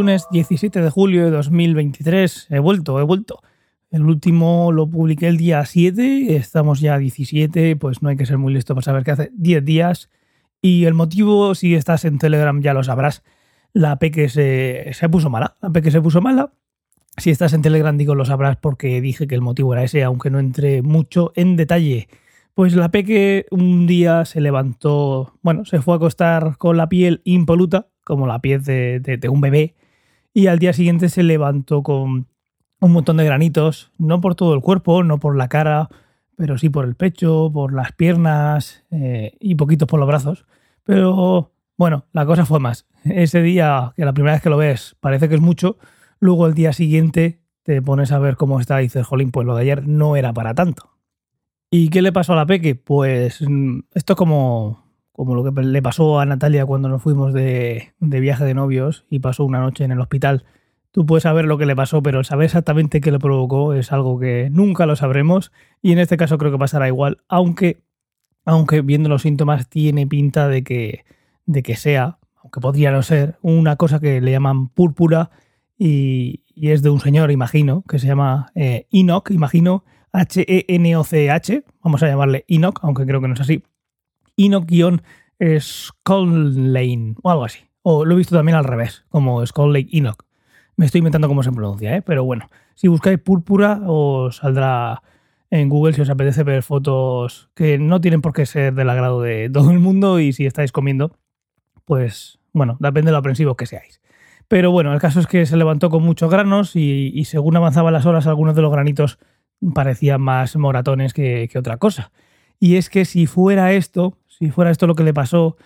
lunes 17 de julio de 2023. He vuelto, he vuelto. El último lo publiqué el día 7, estamos ya a 17, pues no hay que ser muy listo para saber que hace 10 días. Y el motivo, si estás en Telegram ya lo sabrás, la P se, se puso mala. La P se puso mala. Si estás en Telegram digo lo sabrás porque dije que el motivo era ese, aunque no entré mucho en detalle. Pues la Peque un día se levantó, bueno, se fue a acostar con la piel impoluta, como la piel de, un bebé, y al día siguiente se levantó con un montón de granitos, no por todo el cuerpo, no por la cara, pero sí por el pecho, por las piernas eh, y poquitos por los brazos. Pero bueno, la cosa fue más. Ese día, que la primera vez que lo ves parece que es mucho, luego el día siguiente te pones a ver cómo está y dices, jolín, pues lo de ayer no era para tanto. ¿Y qué le pasó a la Peque? Pues mm, esto como, como lo que le pasó a Natalia cuando nos fuimos de, viaje de novios y pasó una noche en el hospital. Tú puedes saber lo que le pasó, pero saber exactamente qué le provocó es algo que nunca lo sabremos y en este caso creo que pasará igual, aunque, aunque viendo los síntomas tiene pinta de que, de que sea, aunque podría no ser, una cosa que le llaman púrpura y, es de un señor, imagino, que se llama eh, Enoch, imagino, H-E-N-O-C-H, vamos a llamarle Enoch, aunque creo que no es así. Enoch-Skull Lane o algo así. O lo he visto también al revés, como Skull Lake Enoch. Me estoy inventando cómo se pronuncia, ¿eh? pero bueno, si buscáis púrpura os saldrá en Google si os apetece ver fotos que no tienen por qué ser del agrado de todo el mundo y si estáis comiendo, pues bueno, depende de lo aprensivos que seáis. Pero bueno, el caso es que se levantó con muchos granos y, según avanzaban las horas algunos de los granitos parecían más moratones que, otra cosa. Y es que si fuera esto, si fuera esto lo que le pasó,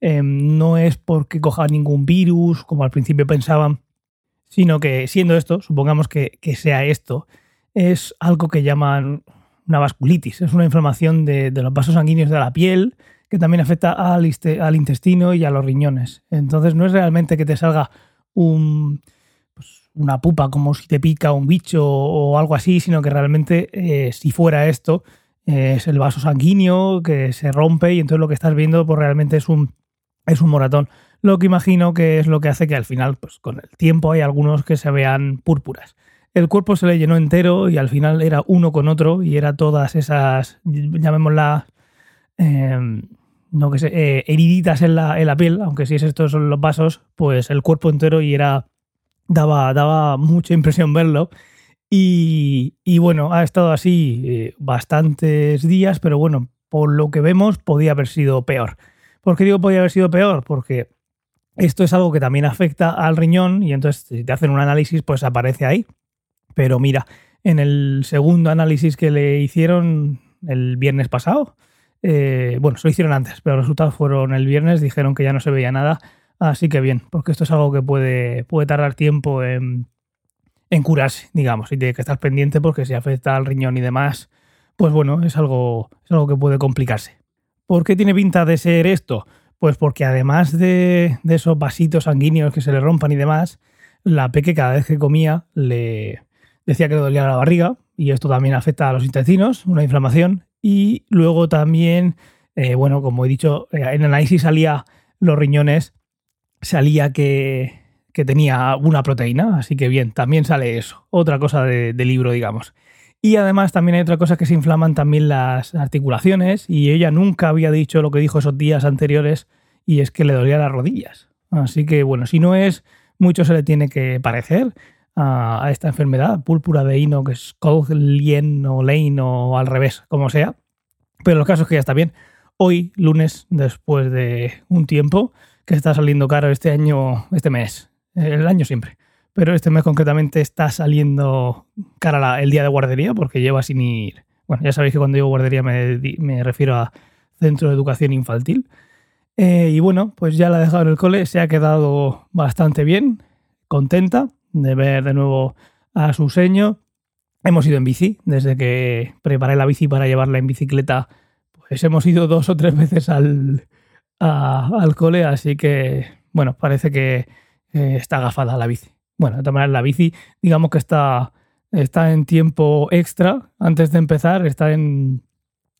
em, no es porque coja ningún virus, como al principio pensaban, sino que siendo esto, supongamos que, sea esto, es algo que llaman una vasculitis, es una inflamación de, los vasos sanguíneos de la piel que también afecta al, al, intestino y a los riñones. Entonces no es realmente que te salga un, pues, una pupa como si te pica un bicho o algo así, sino que realmente eh, si fuera esto, es el vaso sanguíneo que se rompe y entonces lo que estás viendo pues realmente es un, es un moratón. Lo que imagino que es lo que hace que al final, pues con el tiempo hay algunos que se vean púrpuras. El cuerpo se le llenó entero y al final era uno con otro y era todas esas, llamémosla, em, no que sé, eh, heriditas en la, en la piel, aunque si es estos son los vasos, pues el cuerpo entero y era, daba, daba mucha impresión verlo. Y, bueno, ha estado así eh, bastantes días, pero bueno, por lo que vemos podía haber sido peor. ¿Por qué digo podía haber sido peor? Porque esto es algo que también afecta al riñón y entonces si te hacen un análisis pues aparece ahí. Pero mira, en el segundo análisis que le hicieron el viernes pasado, eh, bueno, se lo hicieron antes, pero los resultados fueron el viernes, dijeron que ya no se veía nada, así que bien, porque esto es algo que puede, puede tardar tiempo en, en curarse, digamos, y tiene que estar pendiente porque si afecta al riñón y demás, pues bueno, es algo, es algo que puede complicarse. ¿Por qué tiene pinta de ser esto? Pues porque además de, esos vasitos sanguíneos que se le rompan y demás, la peque cada vez que comía le decía que le dolía la barriga y esto también afecta a los intestinos, una inflamación. Y luego también, eh, bueno, como he dicho, eh, en análisis salía los riñones, salía que, que tenía una proteína, así que bien, también sale eso, otra cosa de libro, digamos. Y además también hay otra cosa que se inflaman también las articulaciones y ella nunca había dicho lo que dijo esos días anteriores y es que le dolía las rodillas. Así que bueno, si no es, mucho se le tiene que parecer a, esta enfermedad, púrpura de hino, que es Lien o Lane o al revés, como sea. Pero el caso es que ya está bien. Hoy, lunes, después de un tiempo, que está saliendo caro este año, este mes, el año siempre. Pero este mes concretamente está saliendo cara el día de guardería porque lleva sin ir. Bueno, ya sabéis que cuando digo guardería me, refiero a centro de educación infantil. Eh, y bueno, pues ya la ha dejado en el cole, se ha quedado bastante bien, contenta de ver de nuevo a su seño. Hemos ido en bici, desde que preparé la bici para llevarla en bicicleta, pues hemos ido dos o tres veces al, al cole, así que bueno, parece que eh, está agafada la bici. Bueno, de todas maneras, la bici, digamos que está, está en tiempo extra antes de empezar, está en,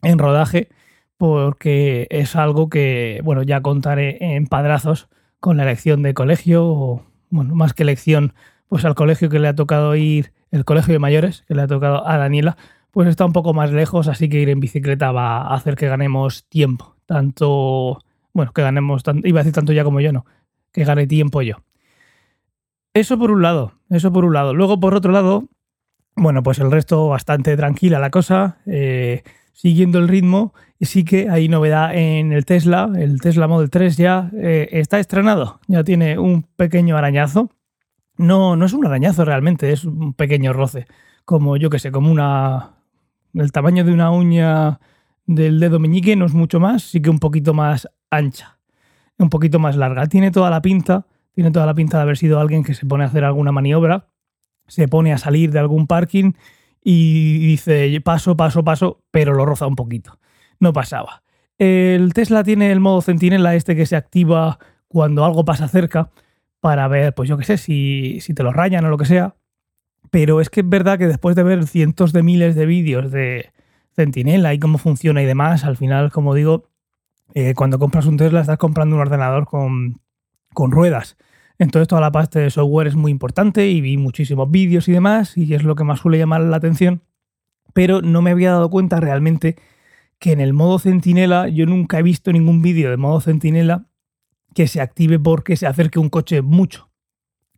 en rodaje, porque es algo que, bueno, ya contaré en padrazos con la elección de colegio o, bueno, más que lección, pues al colegio que le ha tocado ir, el colegio de mayores que le ha tocado a Daniela, pues está un poco más lejos, así que ir en bicicleta va a hacer que ganemos tiempo. Tanto, bueno, que ganemos, iba a decir tanto ya como yo, no, que gane tiempo yo. Eso por un lado, eso por un lado. Luego, por otro lado, bueno, pues el resto bastante tranquila la cosa, eh, siguiendo el ritmo. Sí que hay novedad en el Tesla, el Tesla Model 3 ya eh, está estrenado, ya tiene un pequeño arañazo. No, no es un arañazo realmente, es un pequeño roce, como yo que sé, como una, el tamaño de una uña del dedo meñique, no es mucho más, sí que un poquito más ancha, un poquito más larga. Tiene toda la pinta, tiene toda la pinta de haber sido alguien que se pone a hacer alguna maniobra, se pone a salir de algún parking y dice paso, paso, paso, pero lo roza un poquito. No pasaba. El Tesla tiene el modo centinela este que se activa cuando algo pasa cerca para ver, pues yo qué sé, si, si te lo rayan o lo que sea. Pero es que es verdad que después de ver cientos de miles de vídeos de Centinela y cómo funciona y demás, al final, como digo, eh, cuando compras un Tesla estás comprando un ordenador con, con ruedas. Entonces toda la parte de software es muy importante y vi muchísimos vídeos y demás y es lo que más suele llamar la atención. Pero no me había dado cuenta realmente que en el modo centinela yo nunca he visto ningún vídeo de modo centinela que se active porque se acerque un coche mucho,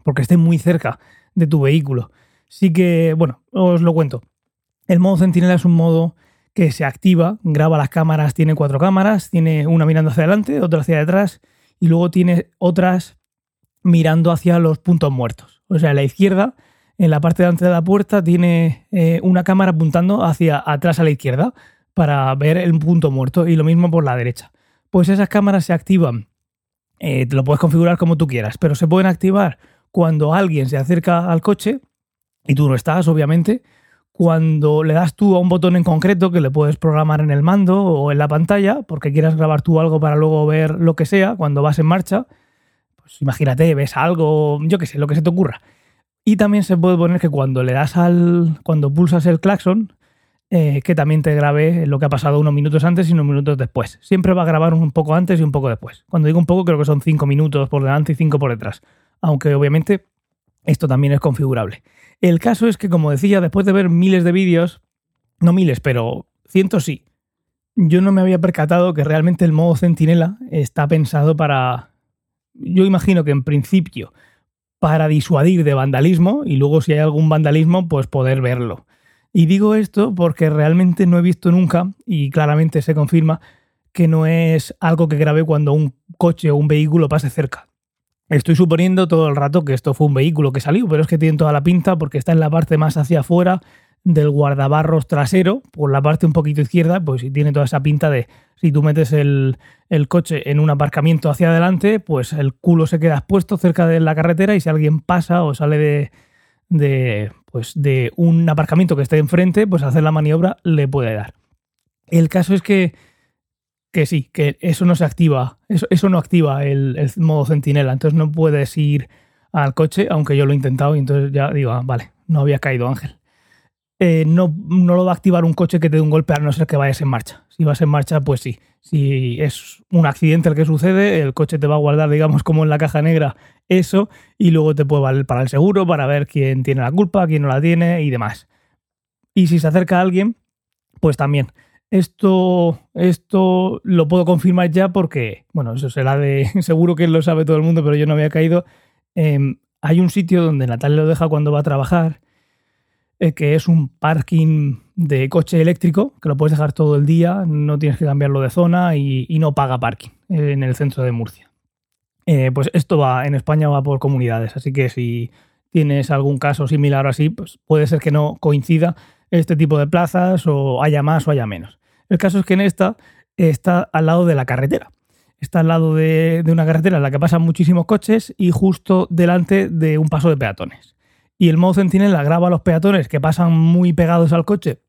porque esté muy cerca de tu vehículo. Sí que, bueno, os lo cuento. El modo centinela es un modo que se activa, graba las cámaras, tiene cuatro cámaras, tiene una mirando hacia adelante, otra hacia detrás y luego tiene otras mirando hacia los puntos muertos. O sea, a la izquierda, en la parte delante de la puerta, tiene eh, una cámara apuntando hacia atrás a la izquierda para ver el punto muerto y lo mismo por la derecha. Pues esas cámaras se activan, eh, te lo puedes configurar como tú quieras, pero se pueden activar cuando alguien se acerca al coche y tú no estás, obviamente, cuando le das tú a un botón en concreto que le puedes programar en el mando o en la pantalla, porque quieras grabar tú algo para luego ver lo que sea cuando vas en marcha, pues imagínate, ves algo, yo qué sé, lo que se te ocurra. Y también se puede poner que cuando le das al. cuando pulsas el claxon, eh, que también te grabe lo que ha pasado unos minutos antes y unos minutos después. Siempre va a grabar un poco antes y un poco después. Cuando digo un poco, creo que son cinco minutos por delante y cinco por detrás. Aunque obviamente esto también es configurable. El caso es que, como decía, después de ver miles de vídeos, no miles, pero cientos sí, yo no me había percatado que realmente el modo centinela está pensado para, yo imagino que en principio para disuadir de vandalismo y luego si hay algún vandalismo, pues poder verlo. Y digo esto porque realmente no he visto nunca, y claramente se confirma, que no es algo que grabe cuando un coche o un vehículo pase cerca. Estoy suponiendo todo el rato que esto fue un vehículo que salió, pero es que tiene toda la pinta porque está en la parte más hacia afuera del guardabarros trasero, por la parte un poquito izquierda, pues si tiene toda esa pinta de si tú metes el, coche en un aparcamiento hacia adelante, pues el culo se queda expuesto cerca de la carretera y si alguien pasa o sale de, de, pues de un aparcamiento que esté enfrente, pues hacer la maniobra le puede dar. El caso es que, que sí, que eso no se activa, eso, eso no activa el, el modo centinela, entonces no puedes ir al coche, aunque yo lo he intentado y entonces ya digo, ah, vale, no había caído Ángel. Eh, no, no, lo va a activar un coche que te dé un golpe a no ser que vayas en marcha. Si vas en marcha, pues sí. Si es un accidente el que sucede, el coche te va a guardar, digamos, como en la caja negra, eso, y luego te puede valer para el seguro, para ver quién tiene la culpa, quién no la tiene y demás. Y si se acerca alguien, pues también. Esto, esto lo puedo confirmar ya porque, bueno, eso será de. Seguro que lo sabe todo el mundo, pero yo no había caído. Em, hay un sitio donde Natalia lo deja cuando va a trabajar eh, que es un parking de coche eléctrico, que lo puedes dejar todo el día, no tienes que cambiarlo de zona y, no paga parking en el centro de Murcia. Eh, pues esto va, en España va por comunidades, así que si tienes algún caso similar así, pues puede ser que no coincida este tipo de plazas o haya más o haya menos. El caso es que en esta está al lado de la carretera. Está al lado de, una carretera en la que pasan muchísimos coches y justo delante de un paso de peatones y el modo centinela graba a los peatones que pasan muy pegados al coche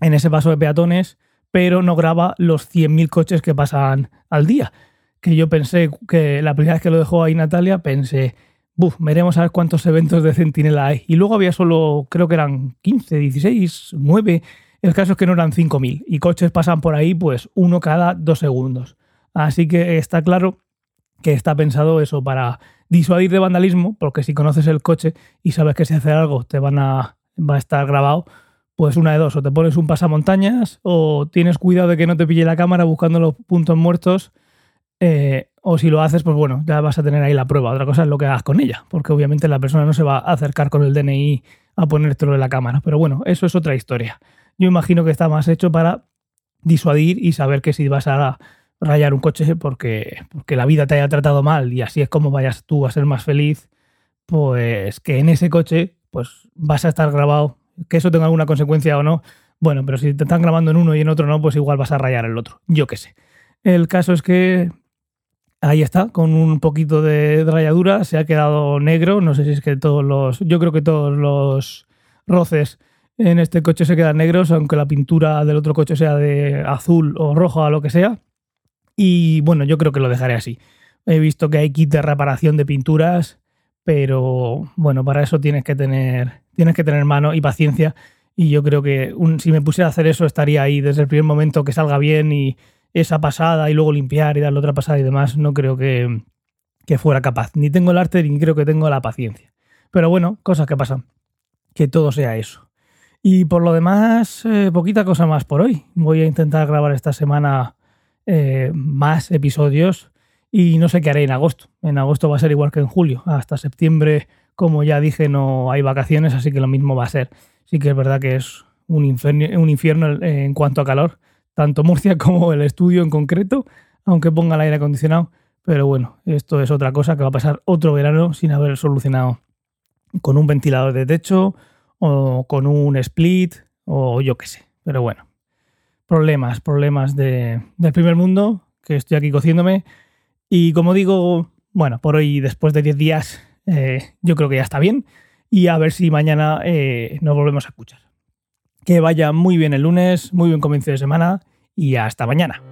en ese paso de peatones, pero no graba los 100.000 coches que pasan al día. Que yo pensé que la primera vez que lo dejó ahí Natalia, pensé, buf, veremos a ver cuántos eventos de centinela hay. Y luego había solo, creo que eran 15, 16, 9. El caso es que no eran 5.000 y coches pasan por ahí pues uno cada dos segundos. Así que está claro que está pensado eso para disuadir de vandalismo, porque si conoces el coche y sabes que si hace algo te van a, va a estar grabado, pues una de dos, o te pones un pasamontañas o tienes cuidado de que no te pille la cámara buscando los puntos muertos, eh, o si lo haces, pues bueno, ya vas a tener ahí la prueba. Otra cosa es lo que hagas con ella, porque obviamente la persona no se va a acercar con el DNI a ponértelo en la cámara. Pero bueno, eso es otra historia. Yo imagino que está más hecho para disuadir y saber que si vas a rayar un coche porque, porque la vida te haya tratado mal y así es como vayas tú a ser más feliz, pues que en ese coche pues vas a estar grabado, que eso tenga alguna consecuencia o no. Bueno, pero si te están grabando en uno y en otro no, pues igual vas a rayar el otro. Yo qué sé. El caso es que ahí está, con un poquito de rayadura, se ha quedado negro. No sé si es que todos los. Yo creo que todos los roces en este coche se quedan negros, aunque la pintura del otro coche sea de azul o rojo o lo que sea. Y bueno, yo creo que lo dejaré así. He visto que hay kit de reparación de pinturas, pero bueno, para eso tienes que tener, tienes que tener mano y paciencia. Y yo creo que si me pusiera a hacer eso, estaría ahí desde el primer momento que salga bien y esa pasada y luego limpiar y darle otra pasada y demás. No creo que, que fuera capaz. Ni tengo el arte ni creo que tengo la paciencia. Pero bueno, cosas que pasan. Que todo sea eso. Y por lo demás, eh, poquita cosa más por hoy. Voy a intentar grabar esta semana eh, más episodios y no sé qué haré en agosto. En agosto va a ser igual que en julio. Hasta septiembre, como ya dije, no hay vacaciones, así que lo mismo va a ser. Sí que es verdad que es un un infierno en cuanto a calor, tanto Murcia como el estudio en concreto, aunque ponga el aire acondicionado. Pero bueno, esto es otra cosa que va a pasar otro verano sin haber solucionado con un ventilador de techo o con un split o yo qué sé. Pero bueno, problemas, problemas de, del primer mundo, que estoy aquí cociéndome. Y como digo, bueno, por hoy, después de 10 días, eh, yo creo que ya está bien. Y a ver si mañana eh, nos volvemos a escuchar. Que vaya muy bien el lunes, muy buen comienzo de semana y hasta mañana.